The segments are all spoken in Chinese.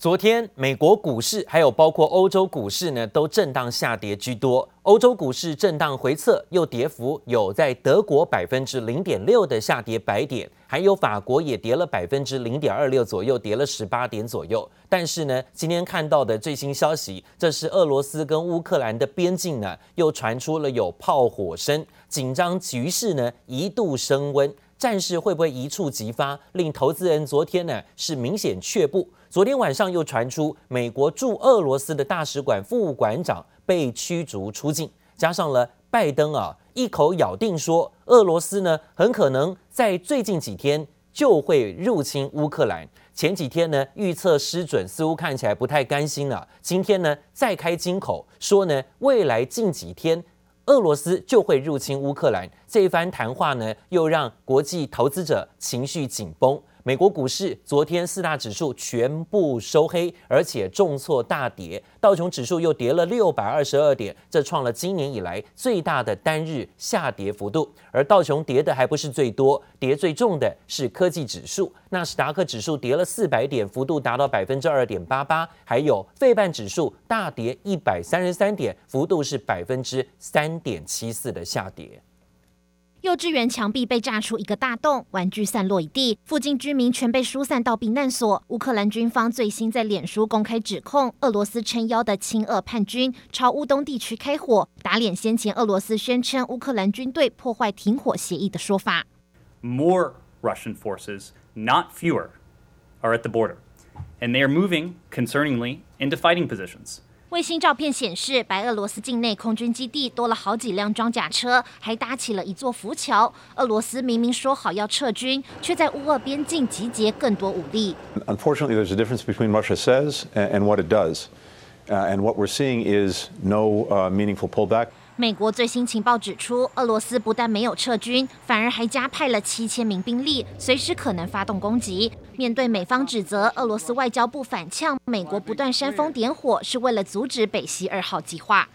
昨天，美国股市还有包括欧洲股市呢，都震荡下跌居多。欧洲股市震荡回测，又跌幅有在德国百分之零点六的下跌百点，还有法国也跌了百分之零点二六左右，跌了十八点左右。但是呢，今天看到的最新消息，这是俄罗斯跟乌克兰的边境呢，又传出了有炮火声，紧张局势呢一度升温。战事会不会一触即发，令投资人昨天呢是明显却步。昨天晚上又传出美国驻俄罗斯的大使馆副馆长被驱逐出境，加上了拜登啊一口咬定说俄罗斯呢很可能在最近几天就会入侵乌克兰。前几天呢预测失准，似乎看起来不太甘心了。今天呢再开金口说呢未来近几天俄罗斯就会入侵乌克兰。这一番谈话呢又让国际投资者情绪紧绷。美国股市昨天四大指数全部收黑，而且重挫大跌，道琼指数又跌了六百二十二点，这创了今年以来最大的单日下跌幅度。而道琼跌的还不是最多，跌最重的是科技指数，纳斯达克指数跌了四百点，幅度达到百分之二点八八，还有费半指数大跌一百三十三点，幅度是百分之三点七四的下跌。幼稚园墙壁被炸出一个大洞，玩具散落一地，附近居民全被疏散到避难所。乌克兰军方最新在脸书公开指控，俄罗斯撑腰的亲俄叛军朝乌东地区开火，打脸先前俄罗斯宣称乌克兰军队破坏停火协议的说法。More Russian forces, not fewer, are at the border, and they are moving, concerningly, into fighting positions. 卫星照片显示，白俄罗斯境内空军基地多了好几辆装甲车，还搭起了一座浮桥。俄罗斯明明说好要撤军，却在乌俄边境集结更多武力。Unfortunately, there's a difference between Russia says and what it does, and what we're seeing is no meaningful pullback. 美国最新情报指出，俄罗斯不但没有撤军，反而还加派了七千名兵力，随时可能发动攻击。面对美方指责，俄罗斯外交部反呛，美国不断煽风点火，是为了阻止北溪二号计划。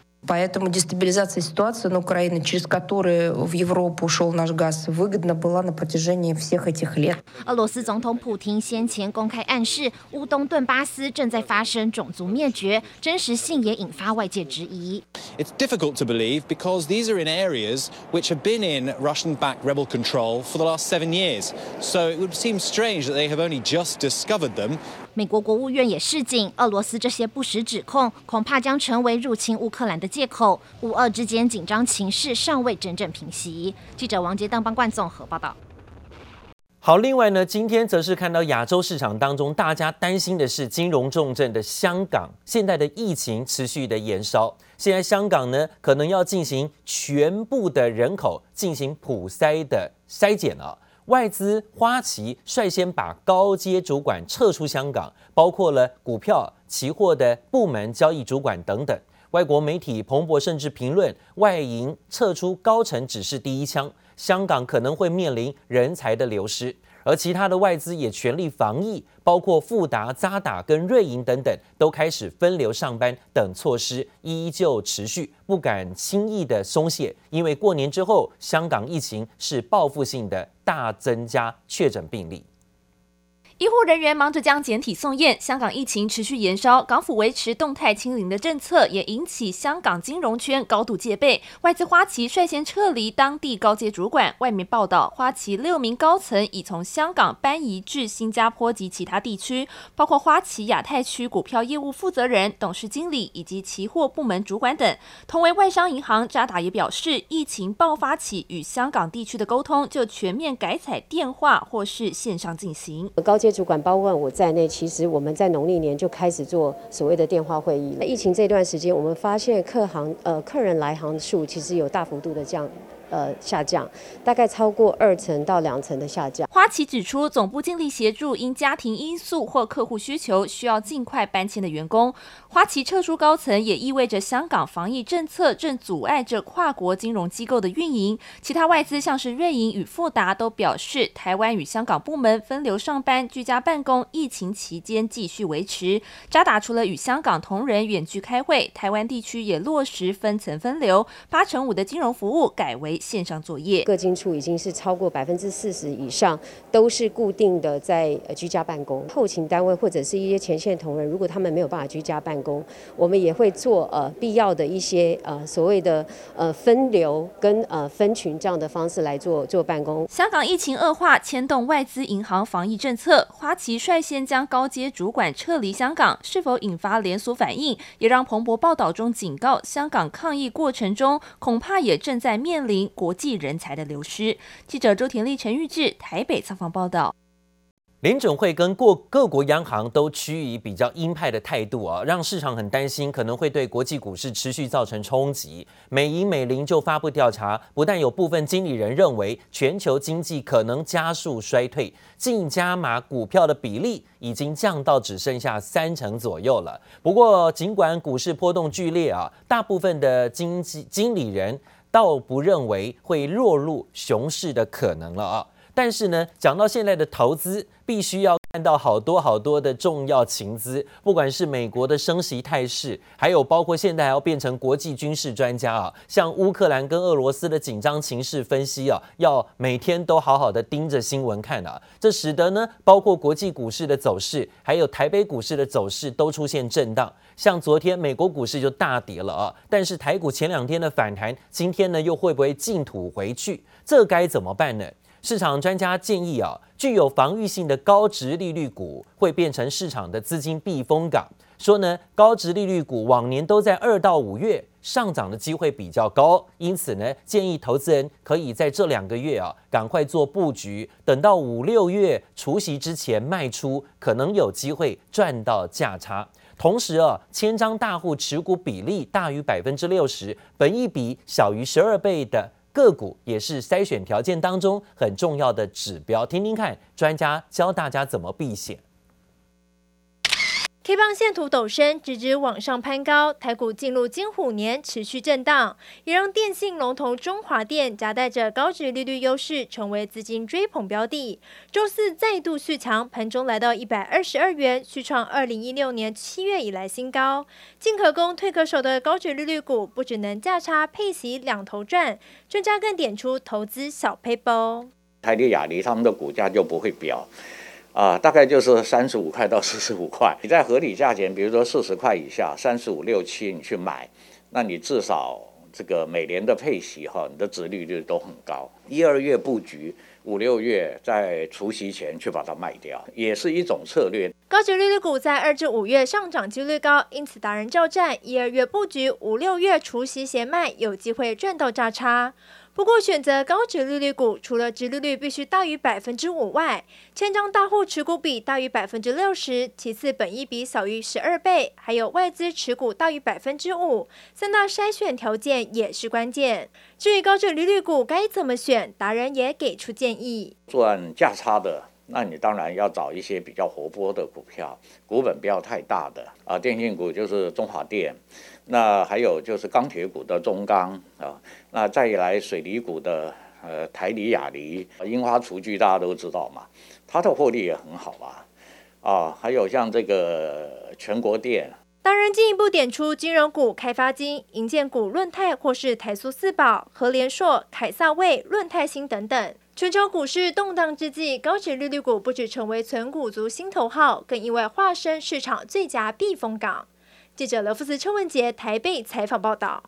俄罗斯总统普丁先前公开暗示，乌东顿巴斯正在发生种族灭绝，真实性也引发外界质疑。It's difficult to believe because these are in areas which have been in Russian-backed rebel control for the last seven years. So it would seem strange that they have only just discovered them. 美国国务院也示警，俄罗斯这些不实指控恐怕将成为入侵乌克兰的借口。乌俄之间紧张情势尚未真正平息。记者王杰、邓邦冠综合报道。好，另外呢，今天则是看到亚洲市场当中，大家担心的是金融重镇的香港，现在的疫情持续的延烧，现在香港呢可能要进行全部的人口进行普筛的筛检了。外资花旗率先把高阶主管撤出香港，包括了股票、期货的部门交易主管等等。外国媒体彭博甚至评论，外银撤出高层只是第一枪，香港可能会面临人才的流失。而其他的外资也全力防疫，包括富达、渣打跟瑞银等等，都开始分流上班等措施依旧持续，不敢轻易的松懈，因为过年之后，香港疫情是报复性的大增加确诊病例。医护人员忙着将检体送验，香港疫情持续延烧，港府维持动态清零的政策，也引起香港金融圈高度戒备。外资花旗率先撤离当地高阶主管，外媒报道，花旗六名高层已从香港搬移至新加坡及其他地区，包括花旗亚太区股票业务负责人、董事经理以及期货部门主管等。同为外商银行，渣打也表示，疫情爆发起与香港地区的沟通就全面改采电话或是线上进行。这些主管包括我在内，其实我们在农历年就开始做所谓的电话会议。疫情这段时间，我们发现客行呃客人来行数其实有大幅度的降。呃，下降大概超过二成到两成的下降。花旗指出，总部尽力协助因家庭因素或客户需求需要尽快搬迁的员工。花旗撤出高层，也意味着香港防疫政策正阻碍着跨国金融机构的运营。其他外资像是瑞银与富达都表示，台湾与香港部门分流上班、居家办公，疫情期间继续维持。渣打除了与香港同仁远距开会，台湾地区也落实分层分流，八成五的金融服务改为。线上作业。各金处已经是超过百分之四十以上都是固定的在居家办公。后勤单位或者是一些前线同仁，如果他们没有办法居家办公，我们也会做呃必要的一些呃所谓的呃分流跟呃分群这样的方式来做做办公。香港疫情恶化，牵动外资银行防疫政策，花旗率先将高阶主管撤离香港，是否引发连锁反应？也让彭博报道中警告，香港抗疫过程中恐怕也正在面临国际人才的流失。记者周田丽、陈玉智台北采访报道。联准会跟各各国央行都趋于比较鹰派的态度啊，让市场很担心，可能会对国际股市持续造成冲击。美银美林就发布调查，不但有部分经理人认为全球经济可能加速衰退，净加码股票的比例已经降到只剩下三成左右了。不过，尽管股市波动剧烈啊，大部分的经济经理人倒不认为会落入熊市的可能了啊。但是呢，讲到现在的投资，必须要看到好多好多的重要情资，不管是美国的升息态势，还有包括现在还要变成国际军事专家啊，像乌克兰跟俄罗斯的紧张情势分析啊，要每天都好好的盯着新闻看啊。这使得呢，包括国际股市的走势，还有台北股市的走势都出现震荡。像昨天美国股市就大跌了啊，但是台股前两天的反弹，今天呢又会不会净土回去？这该怎么办呢？市场专家建议啊，具有防御性的高值利率股会变成市场的资金避风港。说呢，高值利率股往年都在二到五月上涨的机会比较高，因此呢，建议投资人可以在这两个月啊，赶快做布局，等到五六月除夕之前卖出，可能有机会赚到价差。同时啊，千张大户持股比例大于百分之六十，本益比小于十二倍的。个股也是筛选条件当中很重要的指标，听听看专家教大家怎么避险。K 棒线图陡升，直直往上攀高，台股进入金虎年，持续震荡，也让电信龙头中华电夹带着高值利率优势，成为资金追捧标的。周四再度续强，盘中来到一百二十二元，续创二零一六年七月以来新高。进可攻退可守的高值利率股，不只能价差配息两头赚，专家更点出投资小撇步。台力亚力他们的股价就不会飙。啊，大概就是三十五块到四十五块，你在合理价钱，比如说四十块以下，三十五六七你去买，那你至少这个每年的配息哈，你的值率率都很高。一二月布局，五六月在除夕前去把它卖掉，也是一种策略。高值利率股在二至五月上涨几率高，因此达人教战一二月布局，五六月除夕前卖，有机会赚到价差。不过，选择高值利率股，除了殖利率必须大于百分之五外，千张大户持股比大于百分之六十，其次本益比小于十二倍，还有外资持股大于百分之五，三大筛选条件也是关键。至于高殖利率股该怎么选，达人也给出建议：赚价差的，那你当然要找一些比较活泼的股票，股本不要太大的啊，电信股就是中华电。那还有就是钢铁股的中钢啊，那再来水泥股的呃台泥、亚泥、樱花厨具，大家都知道嘛，它的获利也很好啊，啊，还有像这个全国电。当然，进一步点出金融股、开发金、营建股、润泰或是台塑四宝、和联硕、凯撒卫、润泰新等等。全球股市动荡之际，高值利率股不止成为存股族心头号，更意外化身市场最佳避风港。记者罗富斯、邱文杰台北采访报道。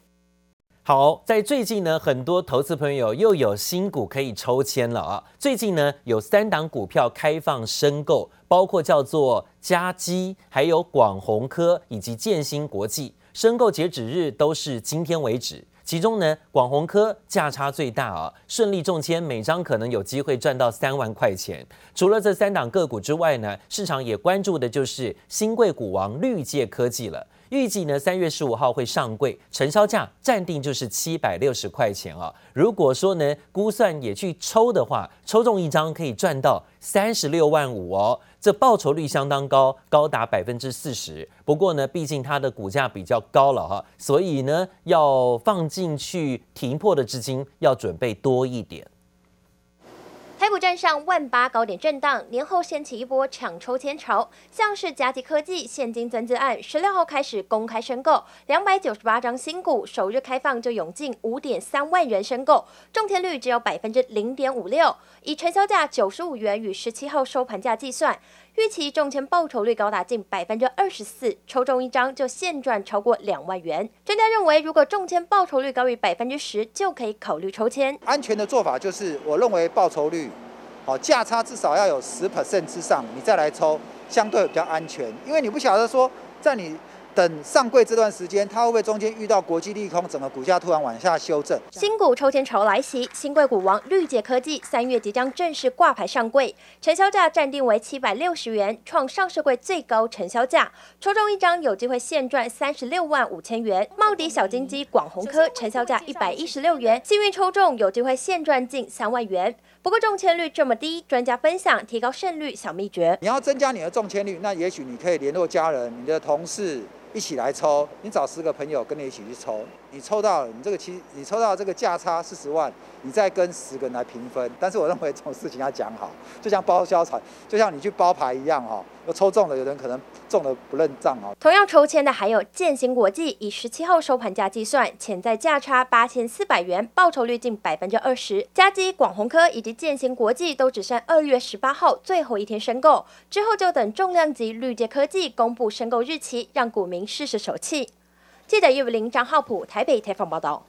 好，在最近呢，很多投资朋友又有新股可以抽签了啊！最近呢，有三档股票开放申购，包括叫做嘉基、还有广宏科以及建新国际，申购截止日都是今天为止。其中呢，广宏科价差最大啊，顺利中签，每张可能有机会赚到三万块钱。除了这三档个股之外呢，市场也关注的就是新贵股王绿界科技了。预计呢，三月十五号会上柜，成交价暂定就是七百六十块钱啊。如果说呢，估算也去抽的话，抽中一张可以赚到三十六万五哦，这报酬率相当高，高达百分之四十。不过呢，毕竟它的股价比较高了哈，所以呢，要放进去停泊的资金要准备多一点。站上万八高点震荡，年后掀起一波抢抽签潮。像是嘉基科技现金增资案，十六号开始公开申购，两百九十八张新股，首日开放就涌进五点三万人申购，中签率只有百分之零点五六，以成交价九十五元与十七号收盘价计算，预期中签报酬率高达近百分之二十四，抽中一张就现赚超过两万元。专家认为，如果中签报酬率高于百分之十，就可以考虑抽签。安全的做法就是，我认为报酬率。好，价差至少要有十 percent 之上，你再来抽，相对比较安全。因为你不晓得说，在你等上柜这段时间，它会不会中间遇到国际利空，整个股价突然往下修正。新股抽签潮来袭，新贵股王绿捷科技三月即将正式挂牌上柜，成交价暂定为七百六十元，创上市柜最高成交价。抽中一张有机会现赚三十六万五千元。茂迪小金鸡广鸿科成交价一百一十六元，幸运抽中有机会现赚近三万元。不过中签率这么低，专家分享提高胜率小秘诀。你要增加你的中签率，那也许你可以联络家人、你的同事一起来抽。你找十个朋友跟你一起去抽，你抽到，你这个期你抽到这个价差四十万，你再跟十个人来平分。但是我认为这种事情要讲好，就像包销彩，就像你去包牌一样哈。有抽中了，有人可能中了不认账哦。同样抽签的还有建新国际，以十七号收盘价计算，潜在价差八千四百元，报酬率近百分之二十。加基、广鸿科以及建新国际都只剩二月十八号最后一天申购，之后就等重量级绿界科技公布申购日期，让股民试试手气。记者叶伟林、张浩普台北采访报道。